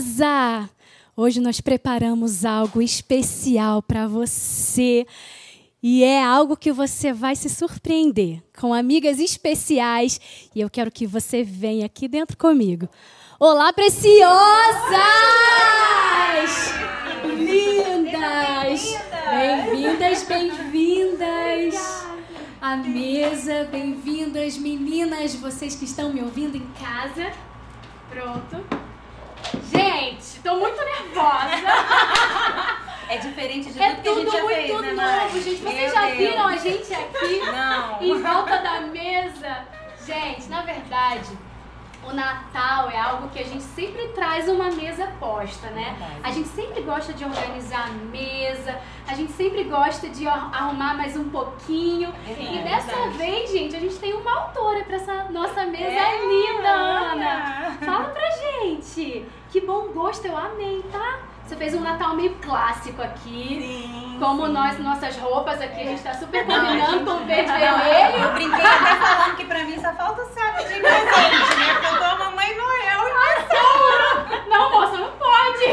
preciosa! Hoje nós preparamos algo especial para você. E é algo que você vai se surpreender com amigas especiais. E eu quero que você venha aqui dentro comigo. Olá, preciosas! Lindas! Bem-vindas, bem-vindas! À mesa, bem-vindas, meninas, vocês que estão me ouvindo em casa. Pronto. Gente, tô muito nervosa. É diferente de É tudo que a gente já fez, né, Mari? novo, gente. Vocês Meu já Deus. viram a gente aqui Não. em volta da mesa? Gente, na verdade, o Natal é algo que a gente sempre traz uma mesa posta, né? A gente sempre gosta de organizar a mesa, a gente sempre gosta de ar- arrumar mais um pouquinho. Verdade, e dessa vez, gente, a gente tem uma autora pra essa nossa mesa É, linda, Ana. Fala pra gente. Que bom gosto, eu amei, tá? Você fez um Natal meio clássico aqui. Sim. Como sim. nós, nossas roupas aqui, a gente tá super combinando gente- com o verde e Eu vermelho. brinquei até falando que pra mim só falta o saco de presente, né? Porque eu tô a mamãe Noel e Não, moça, não pode.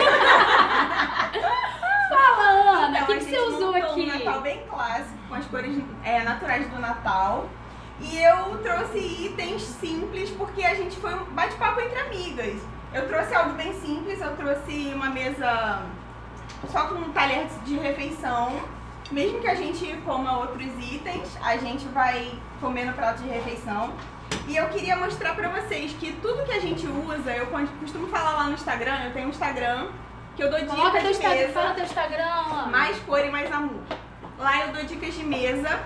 Fala, Ana, o Então, que, a que gente você usou montou aqui? um Natal bem clássico, com as cores é, naturais do Natal. E eu trouxe itens simples porque a gente foi um bate-papo entre amigas. Eu trouxe algo bem simples, eu trouxe uma mesa só com um talher de refeição. Mesmo que a gente coma outros itens, a gente vai comer no prato de refeição. E eu queria mostrar pra vocês que tudo que a gente usa, eu costumo falar lá no Instagram, eu tenho um Instagram que eu dou dicas Coloca teu de Instagram, mesa. fala teu Instagram. Mais cor e mais amor. Lá eu dou dicas de mesa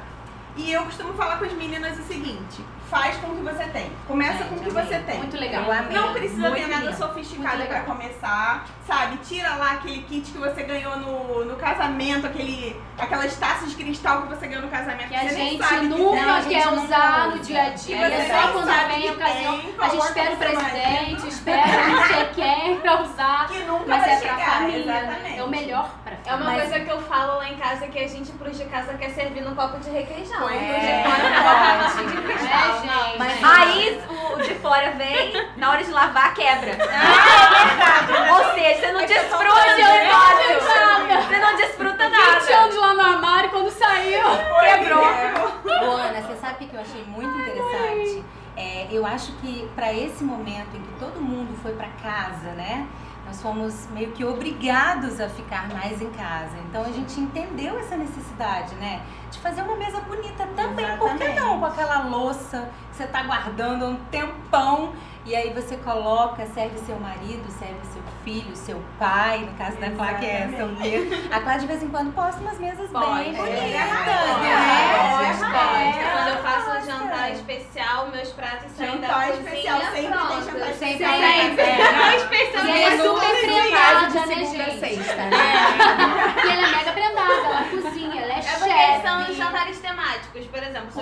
e eu costumo falar com as meninas o seguinte: faz com o que você tem. Começa Gente, com o que amei. você tem. Muito legal. Amei. Não precisa Muito ter nada lindo. sofisticado legal. começar, sabe? Tira lá aquele kit que você ganhou no, no casamento, aquele, aquelas taças de cristal que você ganhou no casamento. Que a gente que nunca gente quer usar usa. no dia a dia. Que É você só quando vem a que ocasião. A gente espera o presidente, marido. espera não sei quem pra usar. Que nunca Mas vai é pra chegar, família. né? exatamente. É o melhor pra É uma Mas- coisa que eu falo lá em casa que a gente pros de casa quer servir no copo de requeijão. Pois é. de fora Pode. não de É, cristal, gente. não. Mas- Aí o de fora vem, na hora de lavar, quebra. Ou seja, você não desfruta de um negócio. nada. Você não desfruta 20 nada. anos lá no armário, quando saiu. Ô, Ana, você sabe o que eu achei muito interessante? É, eu acho que para esse momento em que todo mundo foi para casa, né? Nós fomos meio que obrigados a ficar mais em casa. Então a gente entendeu essa necessidade, né? De fazer uma mesa bonita também. Por que não? Com aquela louça que você tá guardando há um tempão. E aí você coloca, serve seu marido, serve seu filho, seu pai, no caso da Clá que é Exatamente. solteira. A Clá de vez em quando posta umas mesas Pode, bem é, bonitas, pode, né? Pode, pode. É. Quando eu faço Nossa. jantar especial, meus pratos saem da Jantar cozinha especial, sempre tem prontos. jantar Sempre especial. tem. Sempre. Não E ela é super prendada, de né, segunda a gente? sexta, É. E ela é mega prendada, ela cozinha, ela é É porque são chefe. jantares temáticos, por exemplo. Se